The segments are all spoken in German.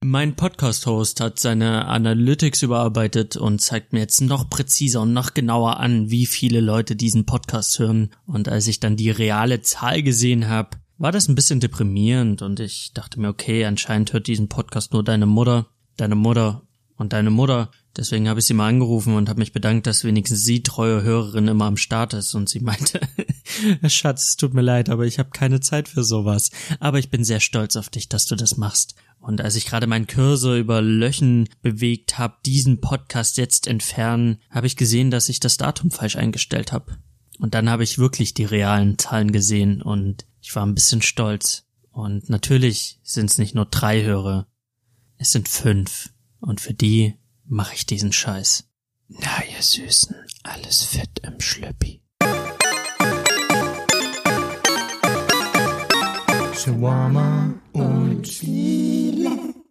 Mein Podcast-Host hat seine Analytics überarbeitet und zeigt mir jetzt noch präziser und noch genauer an, wie viele Leute diesen Podcast hören. Und als ich dann die reale Zahl gesehen habe, war das ein bisschen deprimierend und ich dachte mir, okay, anscheinend hört diesen Podcast nur deine Mutter, deine Mutter und deine Mutter. Deswegen habe ich sie mal angerufen und habe mich bedankt, dass wenigstens sie treue Hörerin immer am Start ist und sie meinte, Schatz, es tut mir leid, aber ich habe keine Zeit für sowas. Aber ich bin sehr stolz auf dich, dass du das machst. Und als ich gerade meinen Cursor über Löchen bewegt habe, diesen Podcast jetzt entfernen, habe ich gesehen, dass ich das Datum falsch eingestellt habe. Und dann habe ich wirklich die realen Zahlen gesehen und ich war ein bisschen stolz. Und natürlich sind es nicht nur drei Hörer, es sind fünf. Und für die mache ich diesen Scheiß. Na, ihr Süßen, alles fett im Schlüppi. Shawarma und Spiele.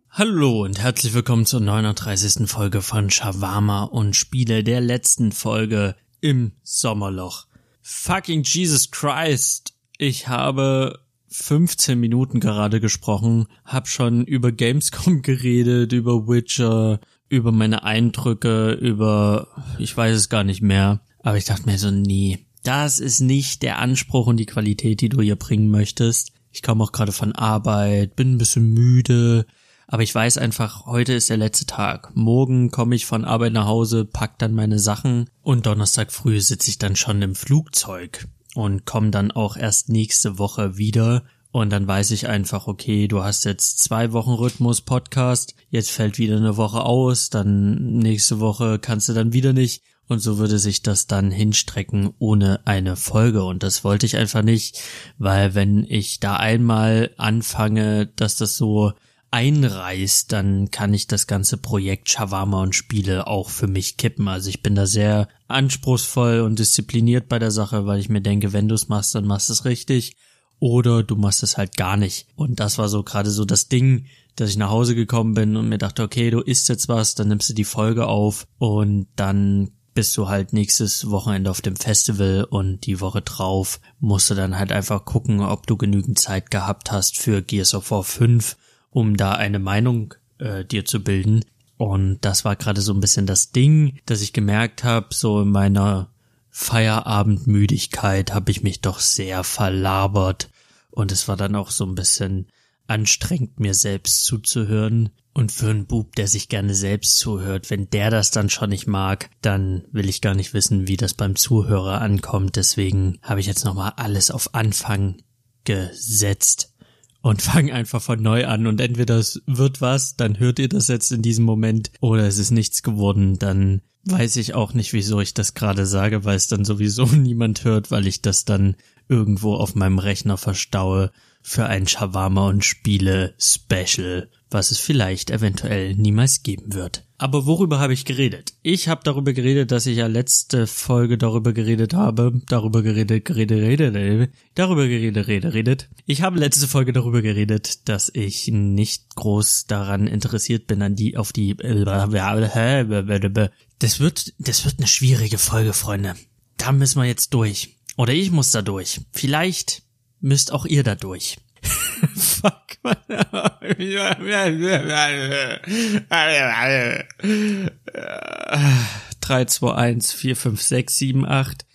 Hallo und herzlich willkommen zur 39. Folge von Shawarma und Spiele, der letzten Folge im Sommerloch. Fucking Jesus Christ. Ich habe 15 Minuten gerade gesprochen, hab schon über Gamescom geredet, über Witcher, über meine Eindrücke, über, ich weiß es gar nicht mehr. Aber ich dachte mir so, nee, das ist nicht der Anspruch und die Qualität, die du hier bringen möchtest. Ich komme auch gerade von Arbeit, bin ein bisschen müde, aber ich weiß einfach, heute ist der letzte Tag. Morgen komme ich von Arbeit nach Hause, pack dann meine Sachen und Donnerstag früh sitze ich dann schon im Flugzeug und komme dann auch erst nächste Woche wieder und dann weiß ich einfach, okay, du hast jetzt zwei Wochen Rhythmus Podcast, jetzt fällt wieder eine Woche aus, dann nächste Woche kannst du dann wieder nicht. Und so würde sich das dann hinstrecken ohne eine Folge. Und das wollte ich einfach nicht, weil wenn ich da einmal anfange, dass das so einreißt, dann kann ich das ganze Projekt Shawarma und Spiele auch für mich kippen. Also ich bin da sehr anspruchsvoll und diszipliniert bei der Sache, weil ich mir denke, wenn du es machst, dann machst du es richtig oder du machst es halt gar nicht. Und das war so gerade so das Ding, dass ich nach Hause gekommen bin und mir dachte, okay, du isst jetzt was, dann nimmst du die Folge auf und dann bist du halt nächstes Wochenende auf dem Festival und die Woche drauf musst du dann halt einfach gucken, ob du genügend Zeit gehabt hast für Gears of War 5, um da eine Meinung äh, dir zu bilden. Und das war gerade so ein bisschen das Ding, dass ich gemerkt habe, so in meiner Feierabendmüdigkeit habe ich mich doch sehr verlabert und es war dann auch so ein bisschen anstrengend, mir selbst zuzuhören. Und für einen Bub, der sich gerne selbst zuhört, wenn der das dann schon nicht mag, dann will ich gar nicht wissen, wie das beim Zuhörer ankommt. Deswegen habe ich jetzt nochmal alles auf Anfang gesetzt und fange einfach von neu an. Und entweder es wird was, dann hört ihr das jetzt in diesem Moment, oder es ist nichts geworden, dann weiß ich auch nicht, wieso ich das gerade sage, weil es dann sowieso niemand hört, weil ich das dann irgendwo auf meinem Rechner verstaue für ein Shawarma und Spiele Special, was es vielleicht eventuell niemals geben wird. Aber worüber habe ich geredet? Ich habe darüber geredet, dass ich ja letzte Folge darüber geredet habe, darüber geredet, geredet, redet, darüber geredet, redet, redet. Ich habe letzte Folge darüber geredet, dass ich nicht groß daran interessiert bin, an die, auf die, das wird, das wird eine schwierige Folge, Freunde. Da müssen wir jetzt durch. Oder ich muss da durch. Vielleicht müsst auch ihr da durch. Fuck. 3, 2, 1, 4, 5, 6, 7, 8.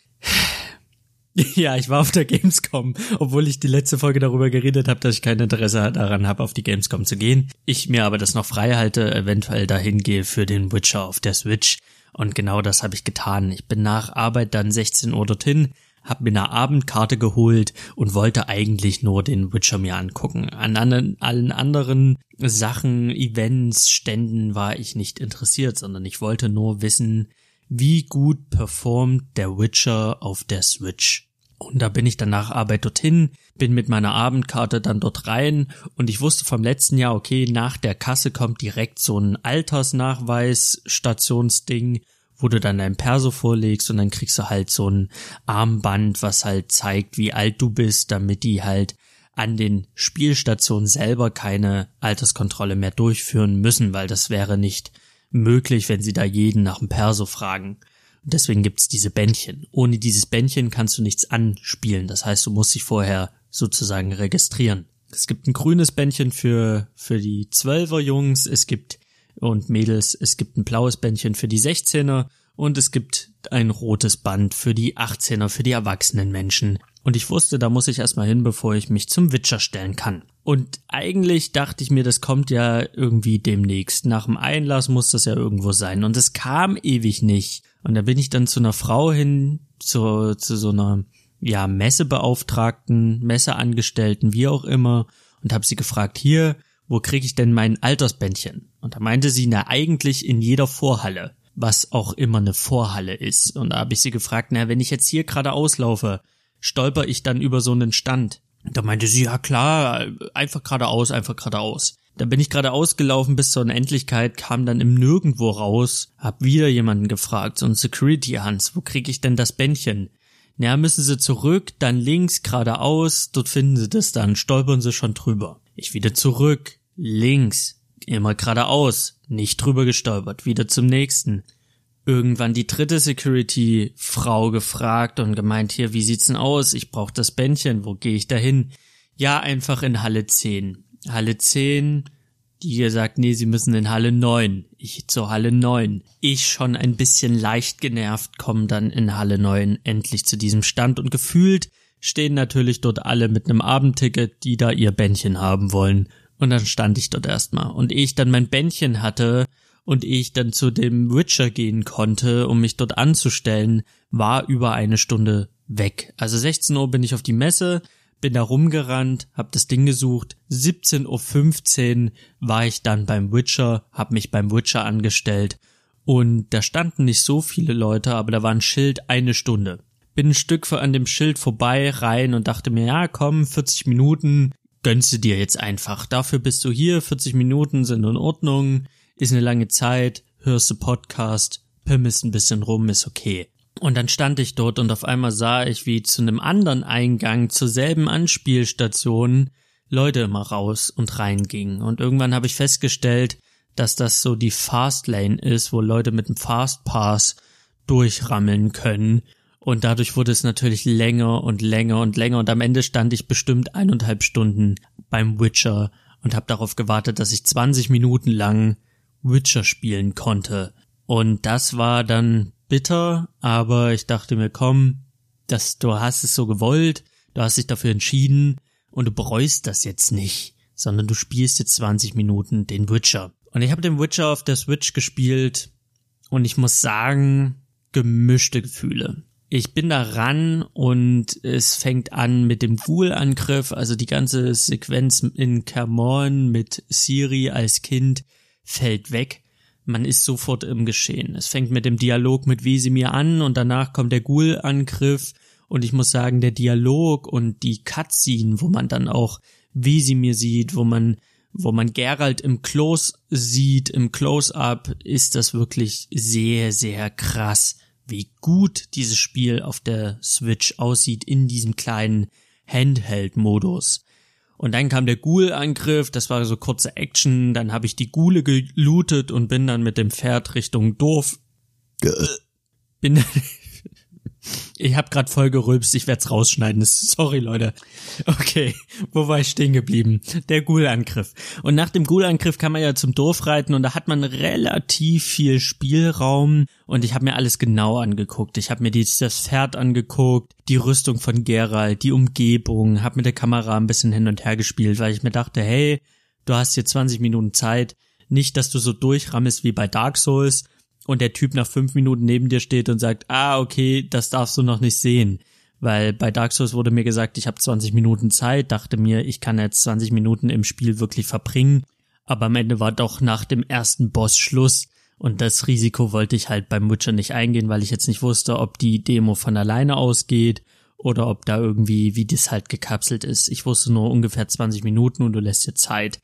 Ja, ich war auf der Gamescom, obwohl ich die letzte Folge darüber geredet habe, dass ich kein Interesse daran habe, auf die Gamescom zu gehen. Ich mir aber das noch frei halte, eventuell dahin gehe für den Witcher auf der Switch. Und genau das habe ich getan. Ich bin nach Arbeit dann 16 Uhr dorthin, hab mir eine Abendkarte geholt und wollte eigentlich nur den Witcher mir angucken. An allen anderen Sachen, Events, Ständen war ich nicht interessiert, sondern ich wollte nur wissen, wie gut performt der Witcher auf der Switch. Und da bin ich dann nach Arbeit dorthin, bin mit meiner Abendkarte dann dort rein und ich wusste vom letzten Jahr, okay, nach der Kasse kommt direkt so ein Altersnachweis Stationsding wo du dann dein Perso vorlegst und dann kriegst du halt so ein Armband, was halt zeigt, wie alt du bist, damit die halt an den Spielstationen selber keine Alterskontrolle mehr durchführen müssen, weil das wäre nicht möglich, wenn sie da jeden nach dem Perso fragen. Und deswegen gibt's diese Bändchen. Ohne dieses Bändchen kannst du nichts anspielen. Das heißt, du musst dich vorher sozusagen registrieren. Es gibt ein grünes Bändchen für, für die Zwölfer Jungs, es gibt und Mädels, es gibt ein blaues Bändchen für die 16er und es gibt ein rotes Band für die 18er, für die erwachsenen Menschen. Und ich wusste, da muss ich erstmal hin, bevor ich mich zum Witcher stellen kann. Und eigentlich dachte ich mir, das kommt ja irgendwie demnächst. Nach dem Einlass muss das ja irgendwo sein. Und es kam ewig nicht. Und da bin ich dann zu einer Frau hin, zu, zu so einer, ja, Messebeauftragten, Messeangestellten, wie auch immer, und habe sie gefragt, hier, wo kriege ich denn mein Altersbändchen? Und da meinte sie, na, eigentlich in jeder Vorhalle was auch immer eine Vorhalle ist. Und da habe ich sie gefragt, na, wenn ich jetzt hier gerade auslaufe, stolper ich dann über so einen Stand? Da meinte sie, ja klar, einfach geradeaus, einfach geradeaus. Da bin ich gerade ausgelaufen bis zur Unendlichkeit, kam dann im Nirgendwo raus, hab wieder jemanden gefragt, so ein Security Hans, wo krieg ich denn das Bändchen? Na, müssen Sie zurück, dann links, geradeaus, dort finden Sie das dann, stolpern Sie schon drüber. Ich wieder zurück, links, immer geradeaus, nicht drüber gestolpert, wieder zum nächsten. Irgendwann die dritte Security-Frau gefragt und gemeint, hier, wie sieht's denn aus? Ich brauch das Bändchen, wo gehe ich da hin? Ja, einfach in Halle 10. Halle 10, die gesagt, nee, sie müssen in Halle 9. Ich zur Halle 9. Ich schon ein bisschen leicht genervt, komme dann in Halle 9 endlich zu diesem Stand und gefühlt stehen natürlich dort alle mit einem Abendticket, die da ihr Bändchen haben wollen. Und dann stand ich dort erstmal. Und ehe ich dann mein Bändchen hatte und ehe ich dann zu dem Witcher gehen konnte, um mich dort anzustellen, war über eine Stunde weg. Also 16 Uhr bin ich auf die Messe, bin da rumgerannt, hab das Ding gesucht. 17.15 Uhr war ich dann beim Witcher, hab mich beim Witcher angestellt. Und da standen nicht so viele Leute, aber da war ein Schild eine Stunde. Bin ein Stück an dem Schild vorbei rein und dachte mir, ja komm, 40 Minuten, gönnst du dir jetzt einfach. Dafür bist du hier, 40 Minuten sind in Ordnung, ist eine lange Zeit, hörst du Podcast, pimmelst ein bisschen rum, ist okay. Und dann stand ich dort und auf einmal sah ich, wie zu einem anderen Eingang zur selben Anspielstation Leute immer raus und reingingen. Und irgendwann habe ich festgestellt, dass das so die Fastlane ist, wo Leute mit dem Fastpass durchrammeln können und dadurch wurde es natürlich länger und länger und länger und am Ende stand ich bestimmt eineinhalb Stunden beim Witcher und habe darauf gewartet, dass ich 20 Minuten lang Witcher spielen konnte. Und das war dann bitter, aber ich dachte mir, komm, das, du hast es so gewollt, du hast dich dafür entschieden und du bereust das jetzt nicht, sondern du spielst jetzt 20 Minuten den Witcher. Und ich habe den Witcher auf der Switch gespielt und ich muss sagen, gemischte Gefühle ich bin da ran und es fängt an mit dem Ghoul-Angriff, also die ganze Sequenz in Camorn mit Siri als Kind fällt weg. Man ist sofort im Geschehen. Es fängt mit dem Dialog mit Wesemir an und danach kommt der Ghoul-Angriff und ich muss sagen, der Dialog und die Cutscene, wo man dann auch Wesemir sieht, wo man wo man Geralt im Close sieht, im Close-up, ist das wirklich sehr, sehr krass wie gut dieses Spiel auf der Switch aussieht in diesem kleinen Handheld-Modus. Und dann kam der Ghoul-Angriff, das war so kurze Action, dann habe ich die Ghule gelootet und bin dann mit dem Pferd Richtung Dorf. Bin dann, ich habe gerade voll gerülpst, ich werde es rausschneiden. Sorry, Leute. Okay, wo war ich stehen geblieben? Der Ghoul-Angriff. Und nach dem Ghoul-Angriff kann man ja zum Dorf reiten und da hat man relativ viel Spielraum und ich habe mir alles genau angeguckt. Ich habe mir die, das Pferd angeguckt, die Rüstung von Geralt, die Umgebung, habe mit der Kamera ein bisschen hin und her gespielt, weil ich mir dachte, hey, du hast hier 20 Minuten Zeit, nicht, dass du so durchrammelst wie bei Dark Souls, und der Typ nach fünf Minuten neben dir steht und sagt, ah, okay, das darfst du noch nicht sehen. Weil bei Dark Souls wurde mir gesagt, ich habe 20 Minuten Zeit, dachte mir, ich kann jetzt 20 Minuten im Spiel wirklich verbringen. Aber am Ende war doch nach dem ersten Boss Schluss. Und das Risiko wollte ich halt beim Witcher nicht eingehen, weil ich jetzt nicht wusste, ob die Demo von alleine ausgeht oder ob da irgendwie, wie das halt gekapselt ist. Ich wusste nur ungefähr 20 Minuten und du lässt dir Zeit.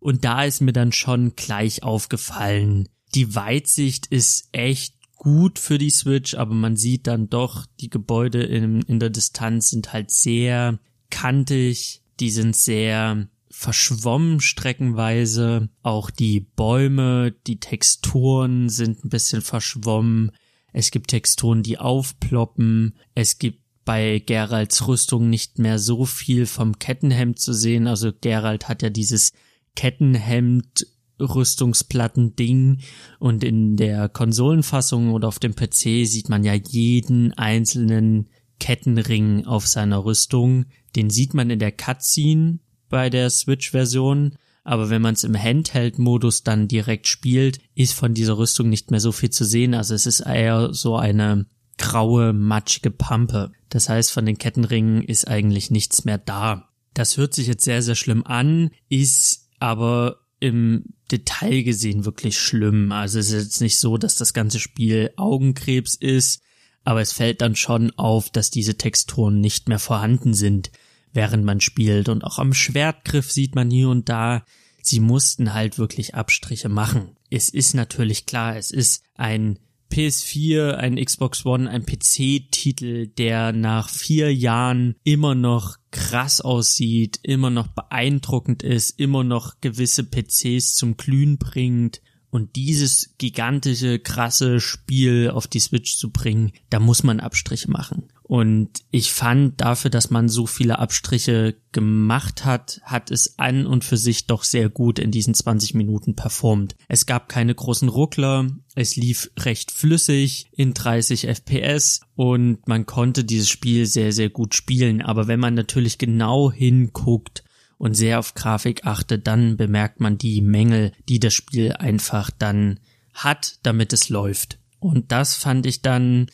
Und da ist mir dann schon gleich aufgefallen, die Weitsicht ist echt gut für die Switch, aber man sieht dann doch, die Gebäude in, in der Distanz sind halt sehr kantig, die sind sehr verschwommen streckenweise. Auch die Bäume, die Texturen sind ein bisschen verschwommen. Es gibt Texturen, die aufploppen. Es gibt bei Geralds Rüstung nicht mehr so viel vom Kettenhemd zu sehen. Also Gerald hat ja dieses Kettenhemd Rüstungsplatten-Ding und in der Konsolenfassung oder auf dem PC sieht man ja jeden einzelnen Kettenring auf seiner Rüstung. Den sieht man in der Cutscene bei der Switch-Version, aber wenn man es im Handheld-Modus dann direkt spielt, ist von dieser Rüstung nicht mehr so viel zu sehen. Also es ist eher so eine graue, matschige Pampe. Das heißt, von den Kettenringen ist eigentlich nichts mehr da. Das hört sich jetzt sehr, sehr schlimm an, ist aber im Detail gesehen wirklich schlimm. Also es ist jetzt nicht so, dass das ganze Spiel Augenkrebs ist, aber es fällt dann schon auf, dass diese Texturen nicht mehr vorhanden sind, während man spielt. Und auch am Schwertgriff sieht man hier und da, sie mussten halt wirklich Abstriche machen. Es ist natürlich klar, es ist ein PS4, ein Xbox One, ein PC-Titel, der nach vier Jahren immer noch krass aussieht, immer noch beeindruckend ist, immer noch gewisse PCs zum Glühen bringt. Und dieses gigantische, krasse Spiel auf die Switch zu bringen, da muss man Abstriche machen. Und ich fand dafür, dass man so viele Abstriche gemacht hat, hat es an und für sich doch sehr gut in diesen 20 Minuten performt. Es gab keine großen Ruckler, es lief recht flüssig in 30 FPS und man konnte dieses Spiel sehr, sehr gut spielen. Aber wenn man natürlich genau hinguckt, und sehr auf Grafik achtet, dann bemerkt man die Mängel, die das Spiel einfach dann hat, damit es läuft. Und das fand ich dann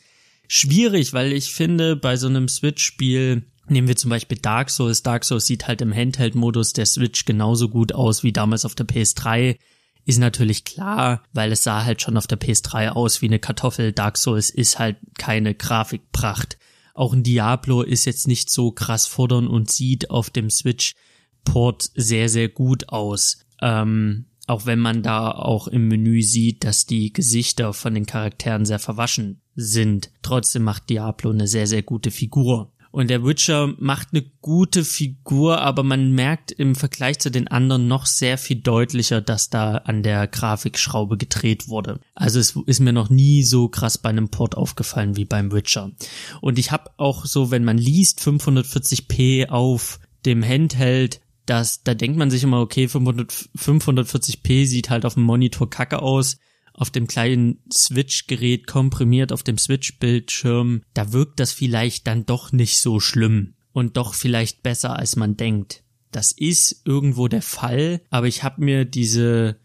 schwierig, weil ich finde, bei so einem Switch-Spiel, nehmen wir zum Beispiel Dark Souls, Dark Souls sieht halt im Handheld-Modus der Switch genauso gut aus wie damals auf der PS3. Ist natürlich klar, weil es sah halt schon auf der PS3 aus wie eine Kartoffel. Dark Souls ist halt keine Grafikpracht. Auch ein Diablo ist jetzt nicht so krass fordern und sieht auf dem Switch Port sehr, sehr gut aus. Ähm, auch wenn man da auch im Menü sieht, dass die Gesichter von den Charakteren sehr verwaschen sind. Trotzdem macht Diablo eine sehr, sehr gute Figur. Und der Witcher macht eine gute Figur, aber man merkt im Vergleich zu den anderen noch sehr viel deutlicher, dass da an der Grafikschraube gedreht wurde. Also es ist mir noch nie so krass bei einem Port aufgefallen wie beim Witcher. Und ich habe auch so, wenn man liest 540p auf dem Handheld, dass da denkt man sich immer, okay, 500, 540p sieht halt auf dem Monitor kacke aus, auf dem kleinen Switch-Gerät komprimiert auf dem Switch-Bildschirm, da wirkt das vielleicht dann doch nicht so schlimm und doch vielleicht besser, als man denkt. Das ist irgendwo der Fall, aber ich habe mir diese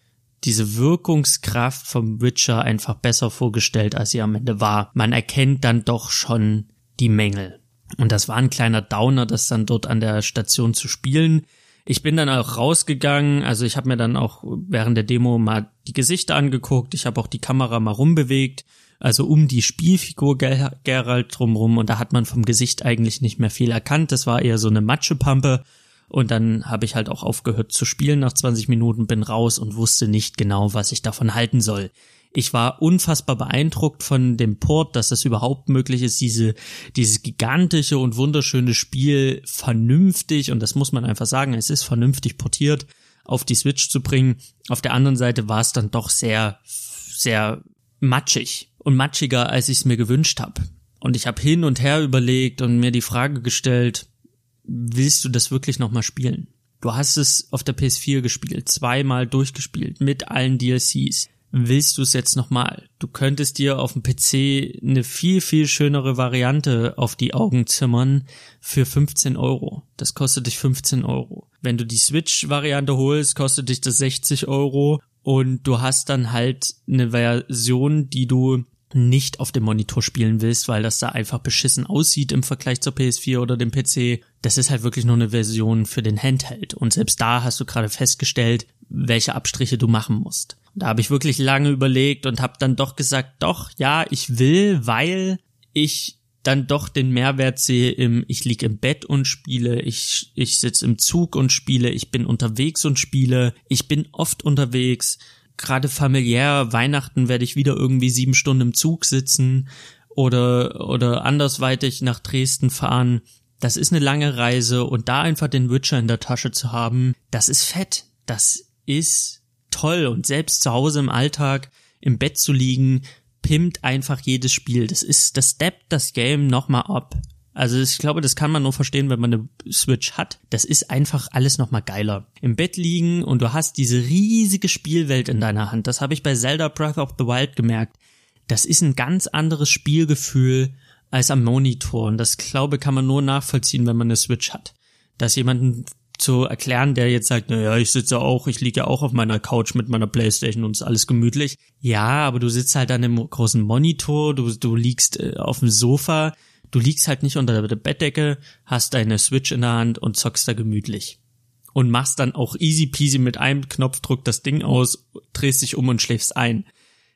diese Wirkungskraft vom Witcher einfach besser vorgestellt, als sie am Ende war. Man erkennt dann doch schon die Mängel. Und das war ein kleiner Downer, das dann dort an der Station zu spielen. Ich bin dann auch rausgegangen, also ich habe mir dann auch während der Demo mal die Gesichter angeguckt, ich habe auch die Kamera mal rumbewegt, also um die Spielfigur Ger Geralt drumrum. Und da hat man vom Gesicht eigentlich nicht mehr viel erkannt, das war eher so eine Matschepampe. Und dann habe ich halt auch aufgehört zu spielen nach 20 Minuten, bin raus und wusste nicht genau, was ich davon halten soll. Ich war unfassbar beeindruckt von dem Port, dass es überhaupt möglich ist, diese, dieses gigantische und wunderschöne Spiel vernünftig, und das muss man einfach sagen, es ist vernünftig portiert, auf die Switch zu bringen. Auf der anderen Seite war es dann doch sehr, sehr matschig und matschiger, als ich es mir gewünscht habe. Und ich habe hin und her überlegt und mir die Frage gestellt, willst du das wirklich nochmal spielen? Du hast es auf der PS4 gespielt, zweimal durchgespielt, mit allen DLCs willst du es jetzt nochmal? Du könntest dir auf dem PC eine viel, viel schönere Variante auf die Augen zimmern für 15 Euro. Das kostet dich 15 Euro. Wenn du die Switch-Variante holst, kostet dich das 60 Euro und du hast dann halt eine Version, die du nicht auf dem Monitor spielen willst, weil das da einfach beschissen aussieht im Vergleich zur PS4 oder dem PC. Das ist halt wirklich nur eine Version für den Handheld. Und selbst da hast du gerade festgestellt, welche Abstriche du machen musst. Da habe ich wirklich lange überlegt und habe dann doch gesagt, doch, ja, ich will, weil ich dann doch den Mehrwert sehe im, ich lieg im Bett und spiele, ich, ich sitze im Zug und spiele, ich bin unterwegs und spiele, ich bin oft unterwegs, gerade familiär, Weihnachten werde ich wieder irgendwie sieben Stunden im Zug sitzen oder, oder andersweitig nach Dresden fahren. Das ist eine lange Reise und da einfach den Witcher in der Tasche zu haben, das ist fett. Das ist toll und selbst zu Hause im Alltag im Bett zu liegen, pimmt einfach jedes Spiel. Das ist, das steppt das Game nochmal ab. Also ich glaube, das kann man nur verstehen, wenn man eine Switch hat. Das ist einfach alles nochmal geiler. Im Bett liegen und du hast diese riesige Spielwelt in deiner Hand. Das habe ich bei Zelda Breath of the Wild gemerkt. Das ist ein ganz anderes Spielgefühl als am Monitor. Und das glaube kann man nur nachvollziehen, wenn man eine Switch hat. Dass jemanden zu erklären, der jetzt sagt, naja, ich sitze auch, ich liege ja auch auf meiner Couch mit meiner Playstation und ist alles gemütlich. Ja, aber du sitzt halt an einem großen Monitor, du, du liegst äh, auf dem Sofa, Du liegst halt nicht unter der Bettdecke, hast deine Switch in der Hand und zockst da gemütlich. Und machst dann auch easy peasy mit einem Knopfdruck das Ding aus, drehst dich um und schläfst ein.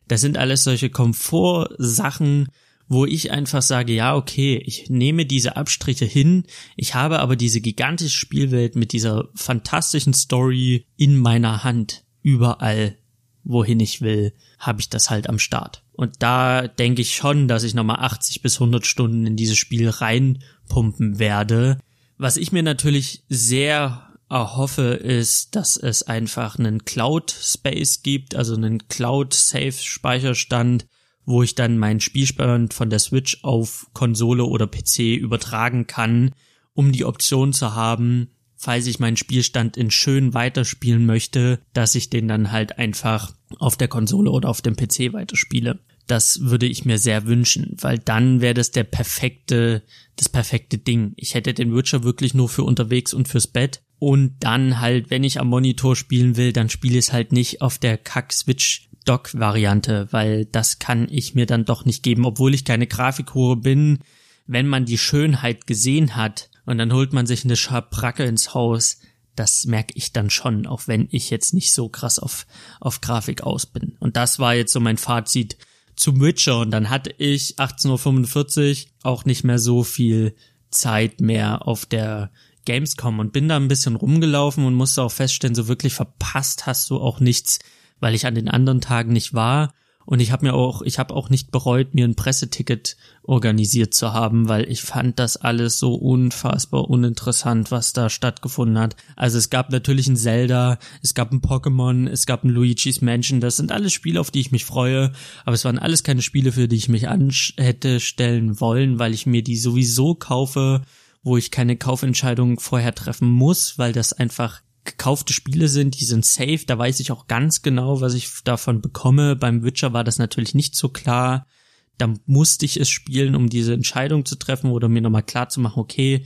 Das sind alles solche Komfortsachen, wo ich einfach sage, ja, okay, ich nehme diese Abstriche hin, ich habe aber diese gigantische Spielwelt mit dieser fantastischen Story in meiner Hand, überall, wohin ich will, habe ich das halt am Start. Und da denke ich schon, dass ich nochmal 80 bis 100 Stunden in dieses Spiel reinpumpen werde. Was ich mir natürlich sehr erhoffe, ist, dass es einfach einen Cloud-Space gibt, also einen Cloud-Safe-Speicherstand, wo ich dann meinen Spielstand von der Switch auf Konsole oder PC übertragen kann, um die Option zu haben, falls ich meinen Spielstand in schön weiterspielen möchte, dass ich den dann halt einfach auf der Konsole oder auf dem PC weiterspiele. Das würde ich mir sehr wünschen, weil dann wäre das der perfekte, das perfekte Ding. Ich hätte den Witcher wirklich nur für unterwegs und fürs Bett. Und dann halt, wenn ich am Monitor spielen will, dann spiele ich es halt nicht auf der Kack-Switch Dock-Variante, weil das kann ich mir dann doch nicht geben, obwohl ich keine Grafikhure bin. Wenn man die Schönheit gesehen hat und dann holt man sich eine Schabracke ins Haus, das merke ich dann schon, auch wenn ich jetzt nicht so krass auf, auf Grafik aus bin. Und das war jetzt so mein Fazit zum Witcher und dann hatte ich 18.45 Uhr auch nicht mehr so viel Zeit mehr auf der Gamescom und bin da ein bisschen rumgelaufen und musste auch feststellen, so wirklich verpasst hast du auch nichts, weil ich an den anderen Tagen nicht war und ich habe mir auch, ich habe auch nicht bereut, mir ein Presseticket organisiert zu haben, weil ich fand das alles so unfassbar uninteressant, was da stattgefunden hat. Also es gab natürlich ein Zelda, es gab ein Pokémon, es gab ein Luigi's Mansion. Das sind alles Spiele, auf die ich mich freue. Aber es waren alles keine Spiele, für die ich mich an hätte stellen wollen, weil ich mir die sowieso kaufe, wo ich keine Kaufentscheidung vorher treffen muss, weil das einfach gekaufte Spiele sind, die sind safe, da weiß ich auch ganz genau, was ich davon bekomme. Beim Witcher war das natürlich nicht so klar. Da musste ich es spielen, um diese Entscheidung zu treffen oder mir nochmal klar zu machen, okay,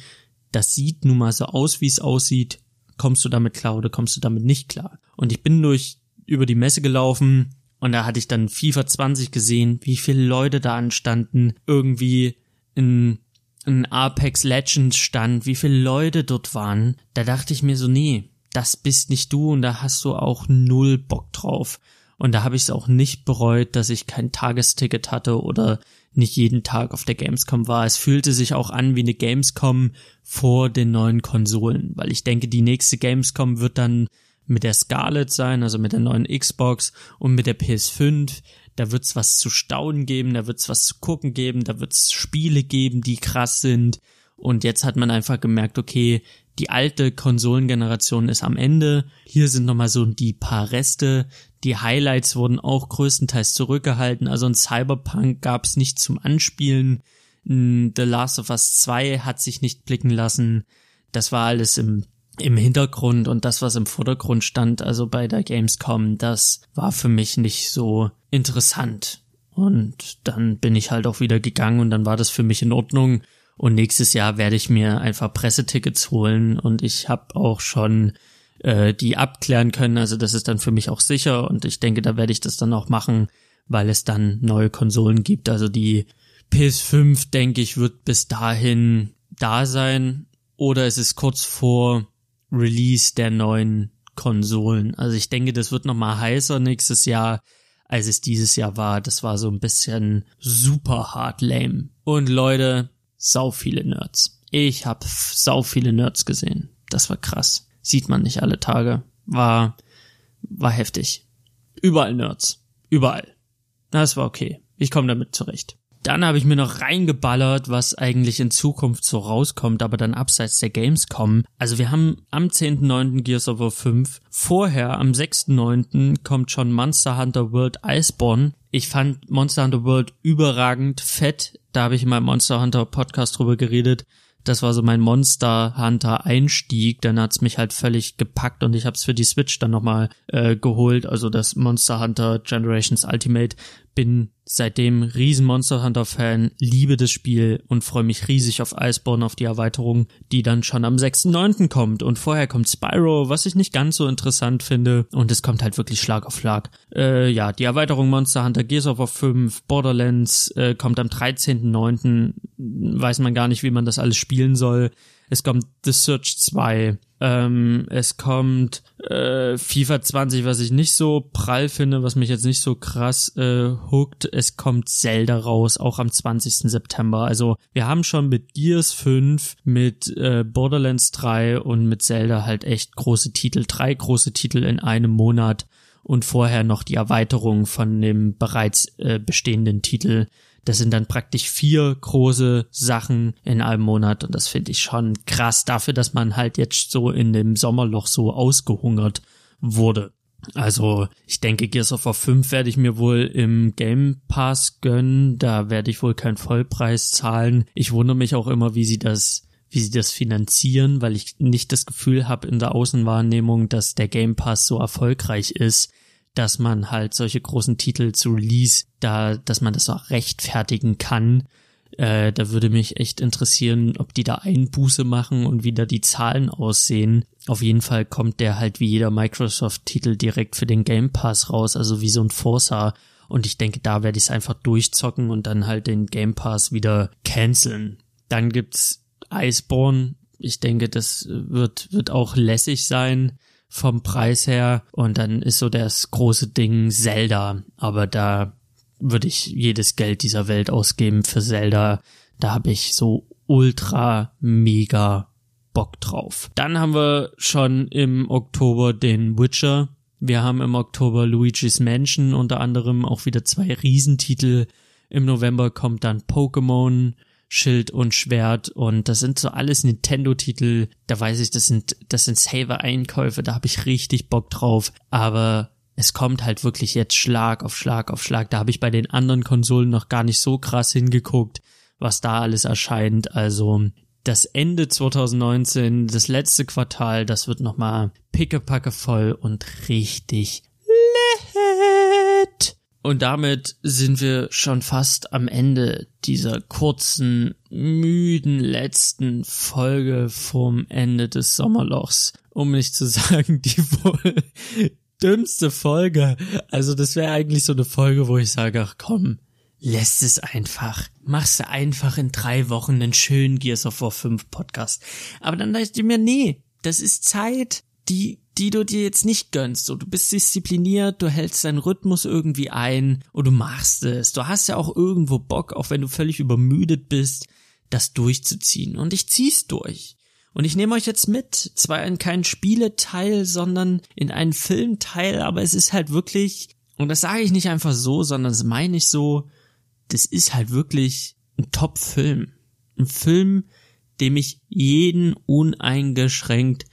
das sieht nun mal so aus, wie es aussieht. Kommst du damit klar oder kommst du damit nicht klar? Und ich bin durch über die Messe gelaufen und da hatte ich dann FIFA 20 gesehen, wie viele Leute da anstanden, irgendwie in ein Apex Legends stand, wie viele Leute dort waren. Da dachte ich mir so, nee, das bist nicht du und da hast du auch null Bock drauf. Und da habe ich es auch nicht bereut, dass ich kein Tagesticket hatte oder nicht jeden Tag auf der Gamescom war. Es fühlte sich auch an wie eine Gamescom vor den neuen Konsolen, weil ich denke, die nächste Gamescom wird dann mit der Scarlet sein, also mit der neuen Xbox und mit der PS5. Da wird's was zu staunen geben, da wird's was zu gucken geben, da wird's Spiele geben, die krass sind. Und jetzt hat man einfach gemerkt, okay, die alte Konsolengeneration ist am Ende. Hier sind nochmal so die paar Reste. Die Highlights wurden auch größtenteils zurückgehalten. Also ein Cyberpunk gab es nicht zum Anspielen. The Last of Us 2 hat sich nicht blicken lassen. Das war alles im, im Hintergrund und das, was im Vordergrund stand, also bei der Gamescom, das war für mich nicht so interessant. Und dann bin ich halt auch wieder gegangen und dann war das für mich in Ordnung. Und nächstes Jahr werde ich mir einfach Pressetickets holen und ich habe auch schon äh, die abklären können. Also das ist dann für mich auch sicher und ich denke, da werde ich das dann auch machen, weil es dann neue Konsolen gibt. Also die PS5, denke ich, wird bis dahin da sein oder es ist kurz vor Release der neuen Konsolen. Also ich denke, das wird noch mal heißer nächstes Jahr, als es dieses Jahr war. Das war so ein bisschen super hart lame. Und Leute, sau viele Nerds. Ich habe sau viele Nerds gesehen. Das war krass. Sieht man nicht alle Tage. War, war heftig. Überall Nerds. Überall. Das war okay. Ich komme damit zurecht. Dann habe ich mir noch reingeballert, was eigentlich in Zukunft so rauskommt, aber dann abseits der Gamescom. Also wir haben am 10.9. Gears of War 5. Vorher, am 6.9. kommt schon Monster Hunter World Iceborne. Ich fand Monster Hunter World überragend fett. Da habe ich in meinem Monster Hunter Podcast drüber geredet. Das war so mein Monster Hunter Einstieg. Dann hat's mich halt völlig gepackt und ich habe es für die Switch dann nochmal äh, geholt. Also das Monster Hunter Generations Ultimate bin seitdem riesen Monster Hunter Fan, liebe das Spiel und freue mich riesig auf Iceborne, auf die Erweiterung, die dann schon am 6.9. kommt. Und vorher kommt Spyro, was ich nicht ganz so interessant finde. Und es kommt halt wirklich Schlag auf Schlag. Äh, ja, die Erweiterung Monster Hunter Gears of War 5, Borderlands äh, kommt am 13.9. Weiß man gar nicht, wie man das alles spielen soll. Es kommt The Search 2. Ähm, es kommt äh, FIFA 20, was ich nicht so prall finde, was mich jetzt nicht so krass äh, hookt. Es kommt Zelda raus, auch am 20. September. Also wir haben schon mit Gears 5, mit äh, Borderlands 3 und mit Zelda halt echt große Titel, drei große Titel in einem Monat und vorher noch die Erweiterung von dem bereits äh, bestehenden Titel. Das sind dann praktisch vier große Sachen in einem Monat und das finde ich schon krass dafür, dass man halt jetzt so in dem Sommerloch so ausgehungert wurde. Also ich denke, Gears of War 5 werde ich mir wohl im Game Pass gönnen. Da werde ich wohl keinen Vollpreis zahlen. Ich wundere mich auch immer, wie sie das wie sie das finanzieren, weil ich nicht das Gefühl habe in der Außenwahrnehmung, dass der Game Pass so erfolgreich ist, dass man halt solche großen Titel zu Release, da, dass man das auch rechtfertigen kann. Äh, da würde mich echt interessieren, ob die da Einbuße machen und wie da die Zahlen aussehen. Auf jeden Fall kommt der halt wie jeder Microsoft-Titel direkt für den Game Pass raus, also wie so ein Forza. Und ich denke, da werde ich es einfach durchzocken und dann halt den Game Pass wieder canceln. Dann gibt's Iceborne. Ich denke, das wird, wird auch lässig sein vom Preis her. Und dann ist so das große Ding Zelda. Aber da würde ich jedes Geld dieser Welt ausgeben für Zelda. Da habe ich so ultra mega Bock drauf. Dann haben wir schon im Oktober den Witcher. Wir haben im Oktober Luigi's Mansion unter anderem auch wieder zwei Riesentitel. Im November kommt dann Pokémon. Schild und Schwert und das sind so alles Nintendo-Titel. Da weiß ich, das sind das sind Saver-Einkäufe, da habe ich richtig Bock drauf. Aber es kommt halt wirklich jetzt Schlag auf Schlag auf Schlag. Da habe ich bei den anderen Konsolen noch gar nicht so krass hingeguckt, was da alles erscheint. Also das Ende 2019, das letzte Quartal, das wird nochmal pickepacke voll und richtig. Und damit sind wir schon fast am Ende dieser kurzen, müden letzten Folge vom Ende des Sommerlochs. Um nicht zu sagen, die wohl dümmste Folge. Also das wäre eigentlich so eine Folge, wo ich sage, ach komm, lässt es einfach. Machst du einfach in drei Wochen einen schönen Gears of War 5 Podcast. Aber dann dachte ich mir, nee, das ist Zeit, die die du dir jetzt nicht gönnst. So, du bist diszipliniert, du hältst deinen Rhythmus irgendwie ein und du machst es. Du hast ja auch irgendwo Bock, auch wenn du völlig übermüdet bist, das durchzuziehen. Und ich zieh's durch. Und ich nehme euch jetzt mit, zwar in keinen Spieleteil, sondern in einen Filmteil, aber es ist halt wirklich, und das sage ich nicht einfach so, sondern das meine ich so, das ist halt wirklich ein Top-Film. Ein Film, dem ich jeden uneingeschränkt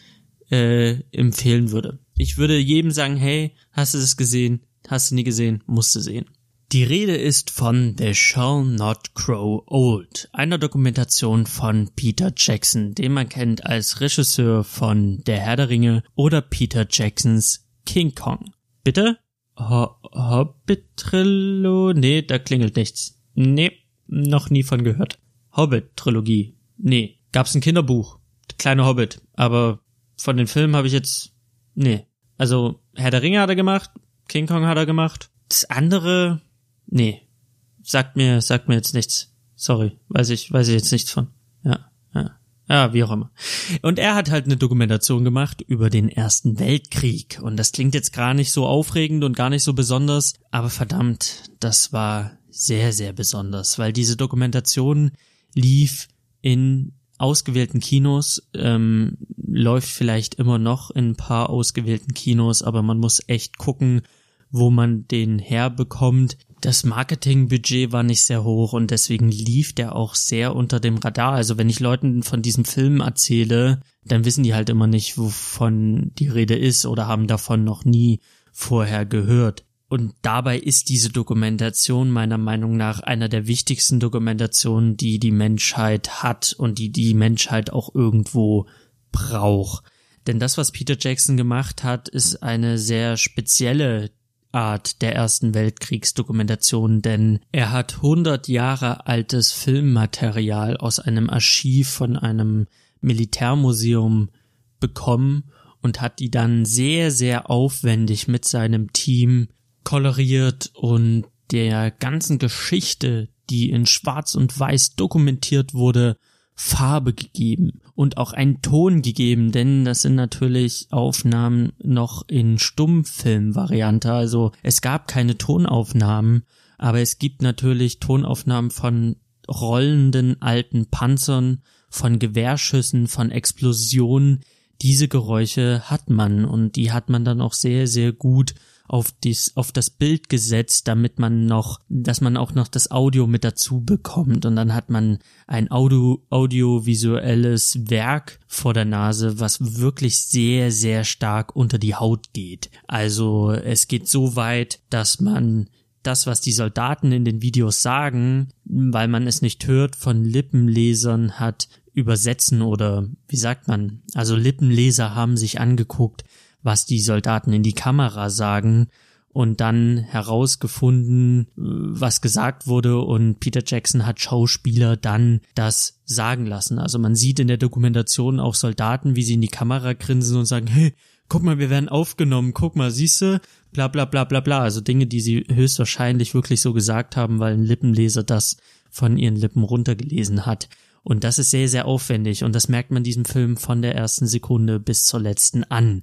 äh, empfehlen würde. Ich würde jedem sagen, hey, hast du das gesehen? Hast du nie gesehen? Musst du sehen. Die Rede ist von The Shall Not Grow Old, einer Dokumentation von Peter Jackson, den man kennt als Regisseur von Der Herr der Ringe oder Peter Jacksons King Kong. Bitte? Ho Hobbit-Trilogie? Nee, da klingelt nichts. Nee, noch nie von gehört. Hobbit-Trilogie? Nee. Gab's ein Kinderbuch? Kleine Hobbit. Aber von den Filmen habe ich jetzt, nee. Also, Herr der Ringe hat er gemacht, King Kong hat er gemacht. Das andere, nee. Sagt mir, sagt mir jetzt nichts. Sorry, weiß ich, weiß ich jetzt nichts von. Ja, ja. Ja, wie auch immer. Und er hat halt eine Dokumentation gemacht über den Ersten Weltkrieg. Und das klingt jetzt gar nicht so aufregend und gar nicht so besonders, aber verdammt, das war sehr, sehr besonders, weil diese Dokumentation lief in ausgewählten Kinos, ähm, läuft vielleicht immer noch in ein paar ausgewählten Kinos, aber man muss echt gucken, wo man den herbekommt. Das Marketingbudget war nicht sehr hoch und deswegen lief der auch sehr unter dem Radar. Also wenn ich Leuten von diesem Film erzähle, dann wissen die halt immer nicht, wovon die Rede ist oder haben davon noch nie vorher gehört. Und dabei ist diese Dokumentation meiner Meinung nach einer der wichtigsten Dokumentationen, die die Menschheit hat und die die Menschheit auch irgendwo braucht. Denn das, was Peter Jackson gemacht hat, ist eine sehr spezielle Art der Ersten Weltkriegsdokumentation, denn er hat 100 Jahre altes Filmmaterial aus einem Archiv von einem Militärmuseum bekommen und hat die dann sehr, sehr aufwendig mit seinem Team koloriert und der ganzen Geschichte, die in Schwarz und Weiß dokumentiert wurde, Farbe gegeben und auch einen Ton gegeben, denn das sind natürlich Aufnahmen noch in Stummfilmvariante, also es gab keine Tonaufnahmen, aber es gibt natürlich Tonaufnahmen von rollenden alten Panzern, von Gewehrschüssen, von Explosionen. Diese Geräusche hat man und die hat man dann auch sehr, sehr gut auf, dies, auf das Bild gesetzt, damit man noch, dass man auch noch das Audio mit dazu bekommt. Und dann hat man ein Audio, audiovisuelles Werk vor der Nase, was wirklich sehr, sehr stark unter die Haut geht. Also es geht so weit, dass man das, was die Soldaten in den Videos sagen, weil man es nicht hört, von Lippenlesern hat übersetzen oder wie sagt man, also Lippenleser haben sich angeguckt, was die Soldaten in die Kamera sagen und dann herausgefunden, was gesagt wurde und Peter Jackson hat Schauspieler dann das sagen lassen. Also man sieht in der Dokumentation auch Soldaten, wie sie in die Kamera grinsen und sagen, hey, guck mal, wir werden aufgenommen, guck mal, siehste, bla bla bla bla bla. Also Dinge, die sie höchstwahrscheinlich wirklich so gesagt haben, weil ein Lippenleser das von ihren Lippen runtergelesen hat. Und das ist sehr, sehr aufwendig und das merkt man diesem Film von der ersten Sekunde bis zur letzten an.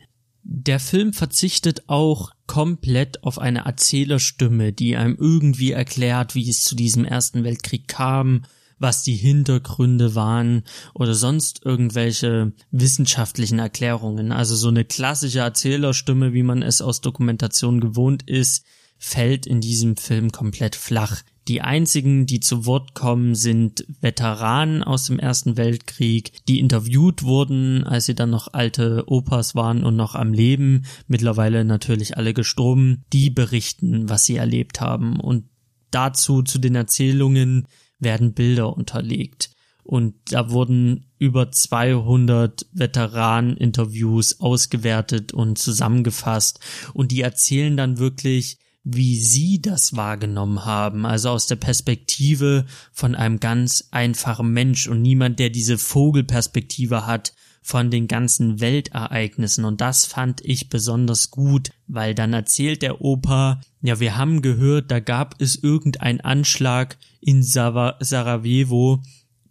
Der Film verzichtet auch komplett auf eine Erzählerstimme, die einem irgendwie erklärt, wie es zu diesem Ersten Weltkrieg kam, was die Hintergründe waren oder sonst irgendwelche wissenschaftlichen Erklärungen. Also so eine klassische Erzählerstimme, wie man es aus Dokumentation gewohnt ist, fällt in diesem Film komplett flach. Die einzigen, die zu Wort kommen, sind Veteranen aus dem Ersten Weltkrieg, die interviewt wurden, als sie dann noch alte Opas waren und noch am Leben, mittlerweile natürlich alle gestorben, die berichten, was sie erlebt haben. Und dazu, zu den Erzählungen, werden Bilder unterlegt. Und da wurden über 200 Veteranen-Interviews ausgewertet und zusammengefasst. Und die erzählen dann wirklich, wie sie das wahrgenommen haben, also aus der Perspektive von einem ganz einfachen Mensch und niemand, der diese Vogelperspektive hat von den ganzen Weltereignissen. Und das fand ich besonders gut, weil dann erzählt der Opa, ja, wir haben gehört, da gab es irgendeinen Anschlag in Sarajevo.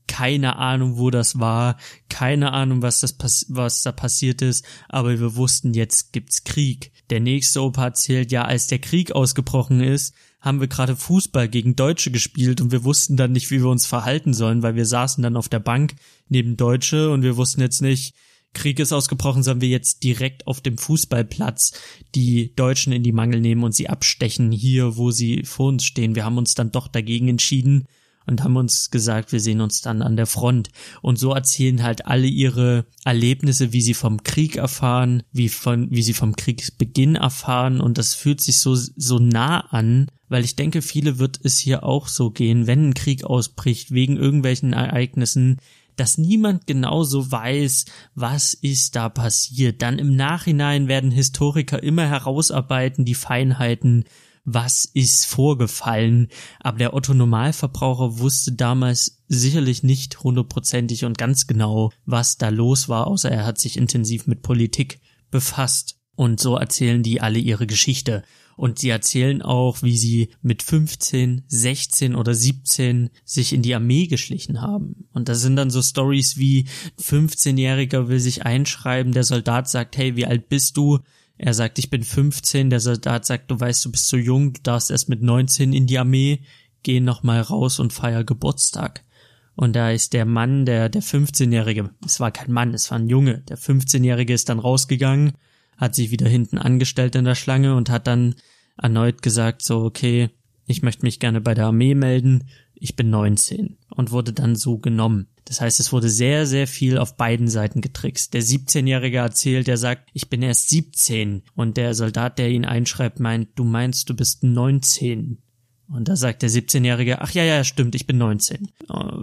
Keine Ahnung, wo das war, keine Ahnung, was das was da passiert ist, aber wir wussten, jetzt gibt's Krieg. Der nächste Opa erzählt, ja, als der Krieg ausgebrochen ist, haben wir gerade Fußball gegen Deutsche gespielt und wir wussten dann nicht, wie wir uns verhalten sollen, weil wir saßen dann auf der Bank neben Deutsche und wir wussten jetzt nicht, Krieg ist ausgebrochen, sollen wir jetzt direkt auf dem Fußballplatz die Deutschen in die Mangel nehmen und sie abstechen hier, wo sie vor uns stehen. Wir haben uns dann doch dagegen entschieden und haben uns gesagt, wir sehen uns dann an der Front. Und so erzählen halt alle ihre Erlebnisse, wie sie vom Krieg erfahren, wie von, wie sie vom Kriegsbeginn erfahren. Und das fühlt sich so, so nah an, weil ich denke, viele wird es hier auch so gehen, wenn ein Krieg ausbricht, wegen irgendwelchen Ereignissen, dass niemand genauso weiß, was ist da passiert. Dann im Nachhinein werden Historiker immer herausarbeiten, die Feinheiten was ist vorgefallen. Aber der Otto Normalverbraucher wusste damals sicherlich nicht hundertprozentig und ganz genau, was da los war, außer er hat sich intensiv mit Politik befasst. Und so erzählen die alle ihre Geschichte. Und sie erzählen auch, wie sie mit 15, 16 oder 17 sich in die Armee geschlichen haben. Und da sind dann so Stories wie 15-Jähriger will sich einschreiben, der Soldat sagt, hey, wie alt bist du? Er sagt, ich bin 15, der Soldat sagt, du weißt, du bist zu jung, du darfst erst mit 19 in die Armee, geh noch mal raus und feier Geburtstag. Und da ist der Mann, der, der 15-Jährige, es war kein Mann, es war ein Junge, der 15-Jährige ist dann rausgegangen, hat sich wieder hinten angestellt in der Schlange und hat dann erneut gesagt, so, okay, ich möchte mich gerne bei der Armee melden, ich bin 19 und wurde dann so genommen. Das heißt, es wurde sehr, sehr viel auf beiden Seiten getrickst. Der 17-Jährige erzählt, der sagt, ich bin erst 17 und der Soldat, der ihn einschreibt, meint, du meinst, du bist 19. Und da sagt der 17-Jährige, ach ja, ja, stimmt, ich bin 19.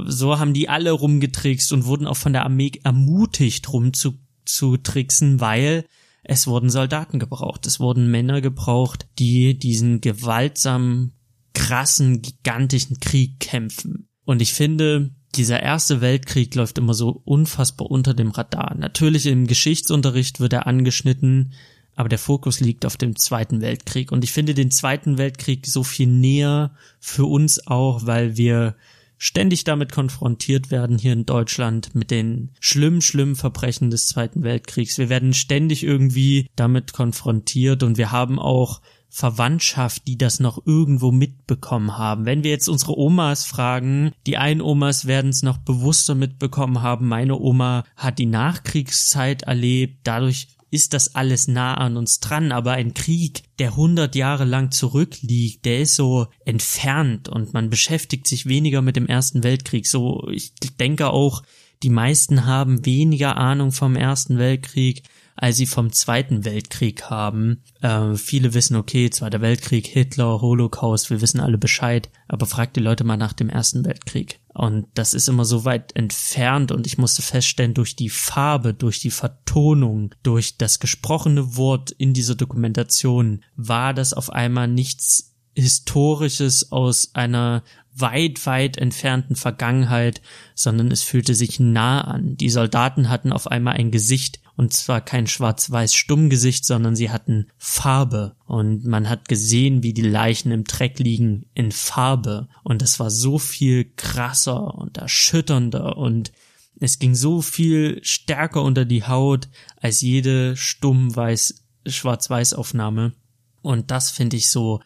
So haben die alle rumgetrickst und wurden auch von der Armee ermutigt rum zu, zu tricksen, weil es wurden Soldaten gebraucht. Es wurden Männer gebraucht, die diesen gewaltsamen, krassen, gigantischen Krieg kämpfen. Und ich finde, dieser erste Weltkrieg läuft immer so unfassbar unter dem Radar. Natürlich im Geschichtsunterricht wird er angeschnitten, aber der Fokus liegt auf dem Zweiten Weltkrieg. Und ich finde den Zweiten Weltkrieg so viel näher für uns auch, weil wir ständig damit konfrontiert werden hier in Deutschland mit den schlimmen, schlimmen Verbrechen des Zweiten Weltkriegs. Wir werden ständig irgendwie damit konfrontiert und wir haben auch Verwandtschaft, die das noch irgendwo mitbekommen haben. Wenn wir jetzt unsere Omas fragen, die einen Omas werden es noch bewusster mitbekommen haben. Meine Oma hat die Nachkriegszeit erlebt. Dadurch ist das alles nah an uns dran, aber ein Krieg, der hundert Jahre lang zurückliegt, der ist so entfernt und man beschäftigt sich weniger mit dem Ersten Weltkrieg. So, ich denke auch, die meisten haben weniger Ahnung vom Ersten Weltkrieg, als sie vom Zweiten Weltkrieg haben. Äh, viele wissen, okay, Zweiter Weltkrieg, Hitler, Holocaust, wir wissen alle Bescheid, aber fragt die Leute mal nach dem Ersten Weltkrieg. Und das ist immer so weit entfernt und ich musste feststellen, durch die Farbe, durch die Vertonung, durch das gesprochene Wort in dieser Dokumentation war das auf einmal nichts Historisches aus einer weit, weit entfernten Vergangenheit, sondern es fühlte sich nah an. Die Soldaten hatten auf einmal ein Gesicht, und zwar kein schwarz-weiß Stummgesicht, sondern sie hatten Farbe. Und man hat gesehen, wie die Leichen im Dreck liegen in Farbe. Und das war so viel krasser und erschütternder und es ging so viel stärker unter die Haut als jede stumm-weiß Schwarz-Weiß-Aufnahme. Und das finde ich so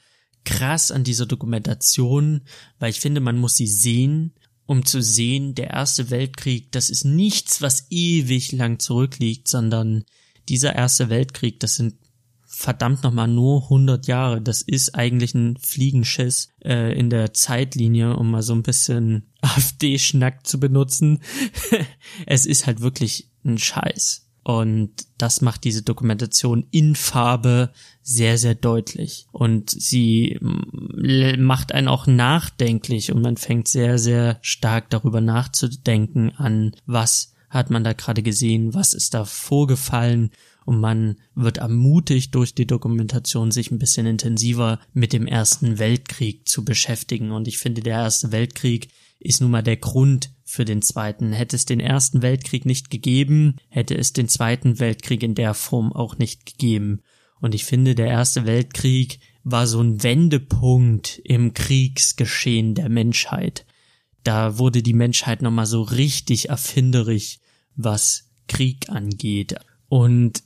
krass an dieser Dokumentation, weil ich finde, man muss sie sehen, um zu sehen, der Erste Weltkrieg, das ist nichts, was ewig lang zurückliegt, sondern dieser Erste Weltkrieg, das sind verdammt nochmal nur 100 Jahre. Das ist eigentlich ein Fliegenschiss äh, in der Zeitlinie, um mal so ein bisschen AfD-Schnack zu benutzen. es ist halt wirklich ein Scheiß. Und das macht diese Dokumentation in Farbe sehr, sehr deutlich. Und sie macht einen auch nachdenklich und man fängt sehr, sehr stark darüber nachzudenken an, was hat man da gerade gesehen, was ist da vorgefallen und man wird ermutigt durch die Dokumentation, sich ein bisschen intensiver mit dem Ersten Weltkrieg zu beschäftigen. Und ich finde, der Erste Weltkrieg ist nun mal der Grund für den Zweiten. Hätte es den Ersten Weltkrieg nicht gegeben, hätte es den Zweiten Weltkrieg in der Form auch nicht gegeben. Und ich finde, der Erste Weltkrieg war so ein Wendepunkt im Kriegsgeschehen der Menschheit. Da wurde die Menschheit nochmal so richtig erfinderisch, was Krieg angeht. Und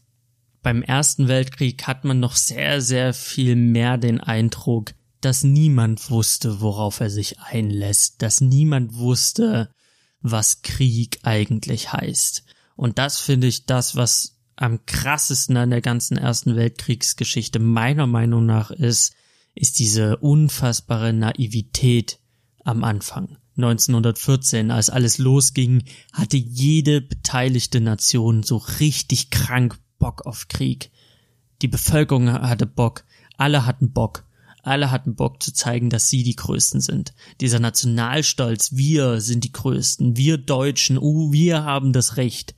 beim Ersten Weltkrieg hat man noch sehr, sehr viel mehr den Eindruck, dass niemand wusste, worauf er sich einlässt, dass niemand wusste, was Krieg eigentlich heißt. Und das finde ich das, was am krassesten an der ganzen Ersten Weltkriegsgeschichte meiner Meinung nach ist, ist diese unfassbare Naivität am Anfang. 1914, als alles losging, hatte jede beteiligte Nation so richtig krank Bock auf Krieg. Die Bevölkerung hatte Bock, alle hatten Bock. Alle hatten Bock zu zeigen, dass sie die Größten sind. Dieser Nationalstolz, wir sind die Größten, wir Deutschen, oh, wir haben das Recht.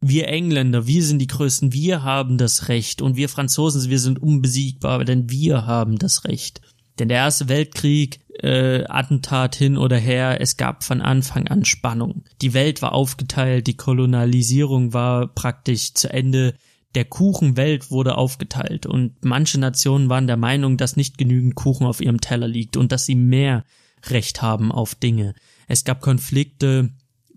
Wir Engländer, wir sind die Größten, wir haben das Recht. Und wir Franzosen, wir sind unbesiegbar, denn wir haben das Recht. Denn der Erste Weltkrieg, äh, Attentat hin oder her, es gab von Anfang an Spannung. Die Welt war aufgeteilt, die Kolonialisierung war praktisch zu Ende der Kuchenwelt wurde aufgeteilt und manche Nationen waren der Meinung, dass nicht genügend Kuchen auf ihrem Teller liegt und dass sie mehr Recht haben auf Dinge. Es gab Konflikte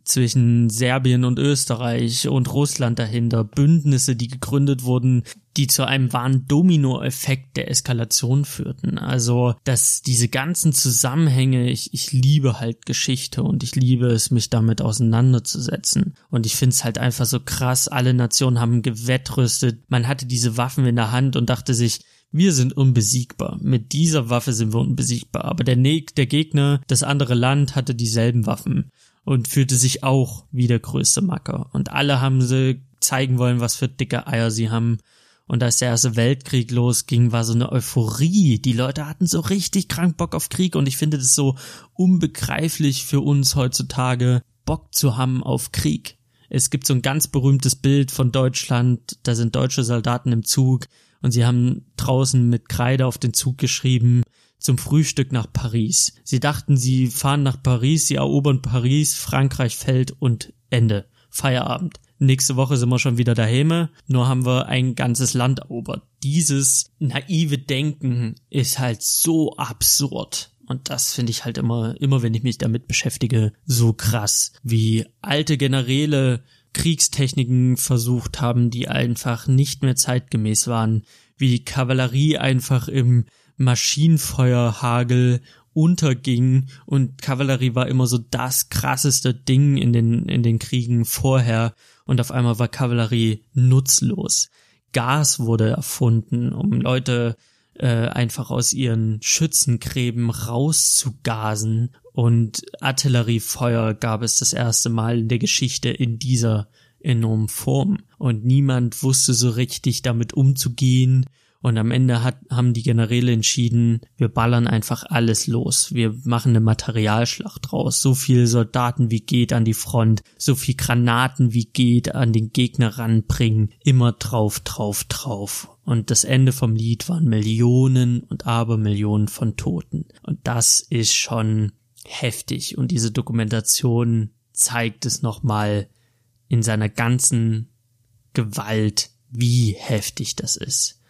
zwischen Serbien und Österreich und Russland dahinter, Bündnisse, die gegründet wurden, die zu einem wahren Dominoeffekt der Eskalation führten. Also, dass diese ganzen Zusammenhänge, ich, ich liebe halt Geschichte und ich liebe es, mich damit auseinanderzusetzen. Und ich finde es halt einfach so krass, alle Nationen haben gewettrüstet, man hatte diese Waffen in der Hand und dachte sich, wir sind unbesiegbar. Mit dieser Waffe sind wir unbesiegbar. Aber der, ne der Gegner, das andere Land, hatte dieselben Waffen und fühlte sich auch wie der größte Macker. Und alle haben sie zeigen wollen, was für dicke Eier sie haben. Und als der erste Weltkrieg losging, war so eine Euphorie. Die Leute hatten so richtig krank Bock auf Krieg und ich finde das so unbegreiflich für uns heutzutage, Bock zu haben auf Krieg. Es gibt so ein ganz berühmtes Bild von Deutschland, da sind deutsche Soldaten im Zug und sie haben draußen mit Kreide auf den Zug geschrieben, zum Frühstück nach Paris. Sie dachten, sie fahren nach Paris, sie erobern Paris, Frankreich fällt und Ende. Feierabend. Nächste Woche sind wir schon wieder daheim, nur haben wir ein ganzes Land erobert. Dieses naive Denken ist halt so absurd. Und das finde ich halt immer, immer wenn ich mich damit beschäftige, so krass, wie alte Generäle Kriegstechniken versucht haben, die einfach nicht mehr zeitgemäß waren, wie Kavallerie einfach im Maschinenfeuerhagel unterging und Kavallerie war immer so das krasseste Ding in den, in den Kriegen vorher und auf einmal war Kavallerie nutzlos. Gas wurde erfunden, um Leute äh, einfach aus ihren Schützengräben rauszugasen und Artilleriefeuer gab es das erste Mal in der Geschichte in dieser enormen Form und niemand wusste so richtig damit umzugehen und am Ende hat, haben die Generäle entschieden, wir ballern einfach alles los. Wir machen eine Materialschlacht draus. So viel Soldaten wie geht an die Front, so viel Granaten wie geht an den Gegner ranbringen. Immer drauf, drauf, drauf. Und das Ende vom Lied waren Millionen und Abermillionen von Toten. Und das ist schon heftig. Und diese Dokumentation zeigt es nochmal in seiner ganzen Gewalt, wie heftig das ist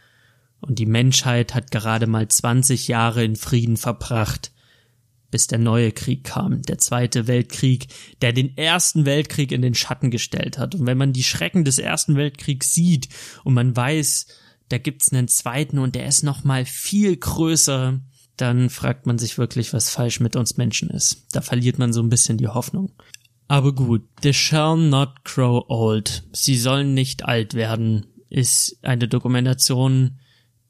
und die Menschheit hat gerade mal 20 Jahre in Frieden verbracht, bis der neue Krieg kam, der zweite Weltkrieg, der den ersten Weltkrieg in den Schatten gestellt hat. Und wenn man die Schrecken des ersten Weltkriegs sieht und man weiß, da gibt's einen zweiten und der ist noch mal viel größer, dann fragt man sich wirklich, was falsch mit uns Menschen ist. Da verliert man so ein bisschen die Hoffnung. Aber gut, they shall not grow old. Sie sollen nicht alt werden, ist eine Dokumentation,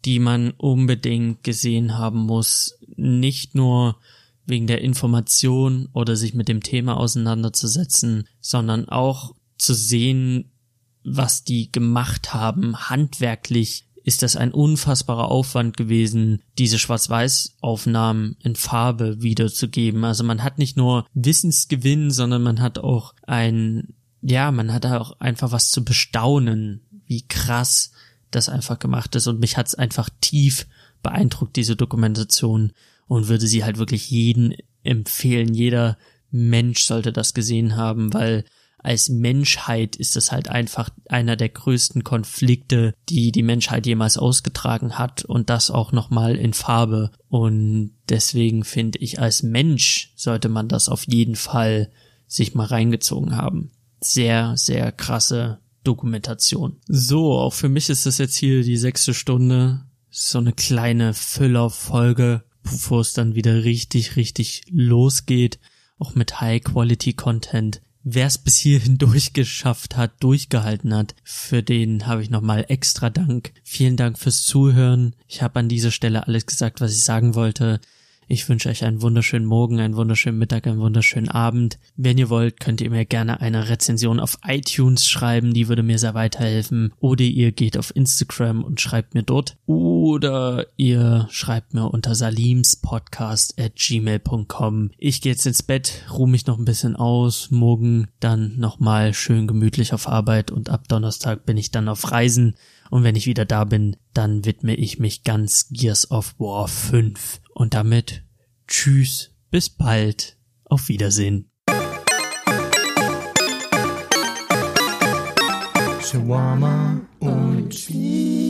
die man unbedingt gesehen haben muss, nicht nur wegen der Information oder sich mit dem Thema auseinanderzusetzen, sondern auch zu sehen, was die gemacht haben, handwerklich ist das ein unfassbarer Aufwand gewesen, diese Schwarz-Weiß-Aufnahmen in Farbe wiederzugeben. Also man hat nicht nur Wissensgewinn, sondern man hat auch ein, ja, man hat auch einfach was zu bestaunen, wie krass das einfach gemacht ist und mich hat's einfach tief beeindruckt, diese Dokumentation und würde sie halt wirklich jeden empfehlen. Jeder Mensch sollte das gesehen haben, weil als Menschheit ist es halt einfach einer der größten Konflikte, die die Menschheit jemals ausgetragen hat und das auch nochmal in Farbe. Und deswegen finde ich, als Mensch sollte man das auf jeden Fall sich mal reingezogen haben. Sehr, sehr krasse Dokumentation. So, auch für mich ist das jetzt hier die sechste Stunde. So eine kleine Füllerfolge, bevor es dann wieder richtig, richtig losgeht. Auch mit High-Quality-Content. Wer es bis hierhin durchgeschafft hat, durchgehalten hat, für den habe ich nochmal extra Dank. Vielen Dank fürs Zuhören. Ich habe an dieser Stelle alles gesagt, was ich sagen wollte. Ich wünsche euch einen wunderschönen Morgen, einen wunderschönen Mittag, einen wunderschönen Abend. Wenn ihr wollt, könnt ihr mir gerne eine Rezension auf iTunes schreiben, die würde mir sehr weiterhelfen. Oder ihr geht auf Instagram und schreibt mir dort. Oder ihr schreibt mir unter salimspodcast at gmail.com. Ich gehe jetzt ins Bett, ruhe mich noch ein bisschen aus, morgen dann nochmal schön gemütlich auf Arbeit und ab Donnerstag bin ich dann auf Reisen. Und wenn ich wieder da bin, dann widme ich mich ganz Gears of War 5. Und damit tschüss, bis bald, auf Wiedersehen. Shawarma und Spiel.